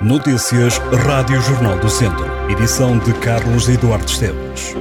Notícias Rádio Jornal do Centro. Edição de Carlos Eduardo Esteves.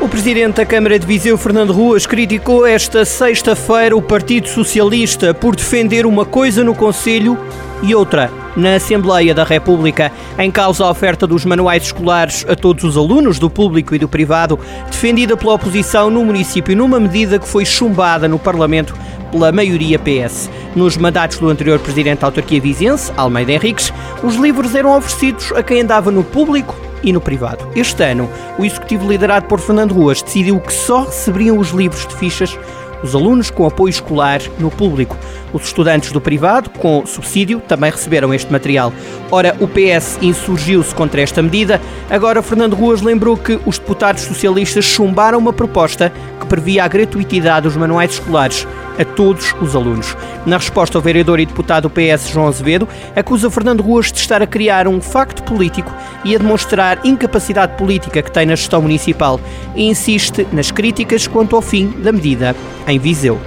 O Presidente da Câmara de Viseu, Fernando Ruas, criticou esta sexta-feira o Partido Socialista por defender uma coisa no Conselho e outra na Assembleia da República. Em causa a oferta dos manuais escolares a todos os alunos, do público e do privado, defendida pela oposição no município, numa medida que foi chumbada no Parlamento pela maioria PS. Nos mandatos do anterior presidente da autarquia vizense, Almeida Henriques, os livros eram oferecidos a quem andava no público e no privado. Este ano, o executivo liderado por Fernando Ruas decidiu que só receberiam os livros de fichas os alunos com apoio escolar no público. Os estudantes do privado, com subsídio, também receberam este material. Ora, o PS insurgiu-se contra esta medida. Agora, Fernando Ruas lembrou que os deputados socialistas chumbaram uma proposta que previa a gratuitidade dos manuais escolares a todos os alunos. Na resposta, o vereador e deputado do PS, João Azevedo, acusa Fernando Ruas de estar a criar um facto político e a demonstrar incapacidade política que tem na gestão municipal e insiste nas críticas quanto ao fim da medida em Viseu.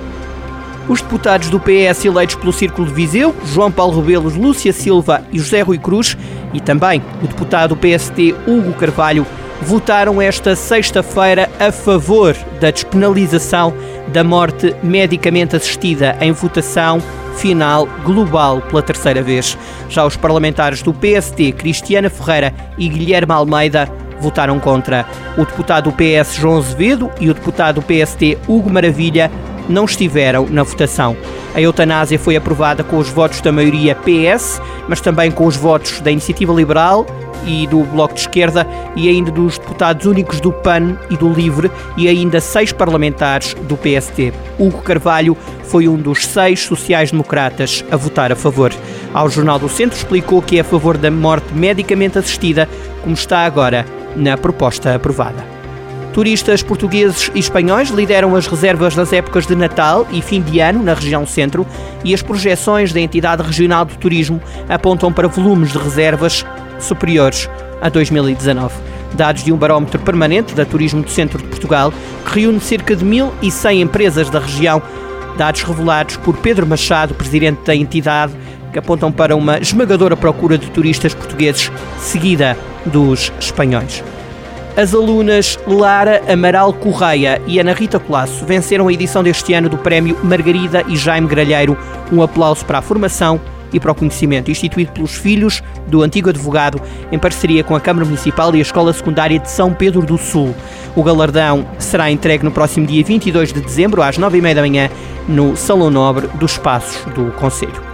Os deputados do PS eleitos pelo Círculo de Viseu, João Paulo Rebelos, Lúcia Silva e José Rui Cruz, e também o deputado do PST, Hugo Carvalho, votaram esta sexta-feira a favor da despenalização da morte medicamente assistida em votação final global pela terceira vez. Já os parlamentares do PST, Cristiana Ferreira e Guilherme Almeida, votaram contra. O deputado do PS, João Azevedo, e o deputado do PST, Hugo Maravilha, não estiveram na votação. A eutanásia foi aprovada com os votos da maioria PS, mas também com os votos da Iniciativa Liberal e do Bloco de Esquerda e ainda dos deputados únicos do PAN e do LIVRE e ainda seis parlamentares do PST. Hugo Carvalho foi um dos seis sociais-democratas a votar a favor. Ao Jornal do Centro explicou que é a favor da morte medicamente assistida, como está agora na proposta aprovada. Turistas portugueses e espanhóis lideram as reservas nas épocas de Natal e fim de ano na região centro e as projeções da entidade regional de turismo apontam para volumes de reservas superiores a 2019. Dados de um barómetro permanente da Turismo do Centro de Portugal, que reúne cerca de 1.100 empresas da região, dados revelados por Pedro Machado, presidente da entidade, que apontam para uma esmagadora procura de turistas portugueses, seguida dos espanhóis. As alunas Lara Amaral Correia e Ana Rita Colasso venceram a edição deste ano do Prémio Margarida e Jaime Gralheiro. Um aplauso para a formação e para o conhecimento, instituído pelos filhos do antigo advogado, em parceria com a Câmara Municipal e a Escola Secundária de São Pedro do Sul. O galardão será entregue no próximo dia 22 de dezembro, às 9h30 da manhã, no Salão Nobre dos Passos do Conselho.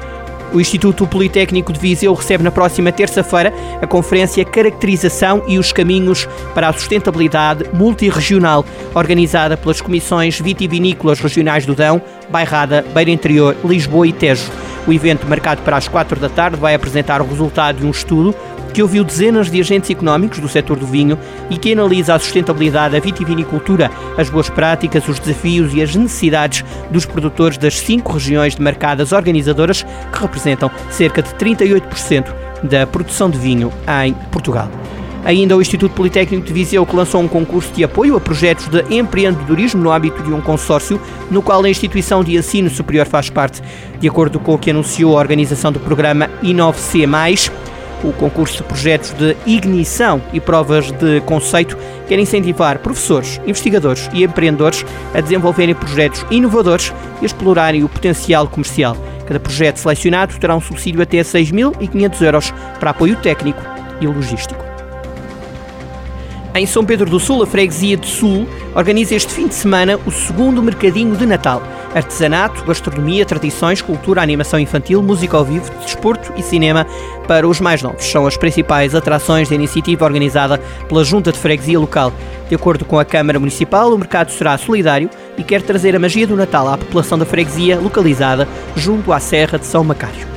O Instituto Politécnico de Viseu recebe na próxima terça-feira a conferência Caracterização e os Caminhos para a Sustentabilidade Multirregional, organizada pelas comissões vitivinícolas regionais do Dão, Bairrada, Beira Interior, Lisboa e Tejo. O evento, marcado para as quatro da tarde, vai apresentar o resultado de um estudo que ouviu dezenas de agentes económicos do setor do vinho e que analisa a sustentabilidade da vitivinicultura, as boas práticas, os desafios e as necessidades dos produtores das cinco regiões demarcadas organizadoras, que representam cerca de 38% da produção de vinho em Portugal. Ainda o Instituto Politécnico de Viseu que lançou um concurso de apoio a projetos de empreendedorismo no âmbito de um consórcio, no qual a instituição de ensino superior faz parte. De acordo com o que anunciou a organização do programa Inove-C+, o concurso de projetos de ignição e provas de conceito quer incentivar professores, investigadores e empreendedores a desenvolverem projetos inovadores e explorarem o potencial comercial. Cada projeto selecionado terá um subsídio até 6.500 euros para apoio técnico e logístico. Em São Pedro do Sul, a Freguesia de Sul organiza este fim de semana o segundo Mercadinho de Natal. Artesanato, gastronomia, tradições, cultura, animação infantil, música ao vivo, desporto e cinema para os mais novos. São as principais atrações da iniciativa organizada pela Junta de Freguesia Local. De acordo com a Câmara Municipal, o mercado será solidário e quer trazer a magia do Natal à população da freguesia localizada junto à Serra de São Macário.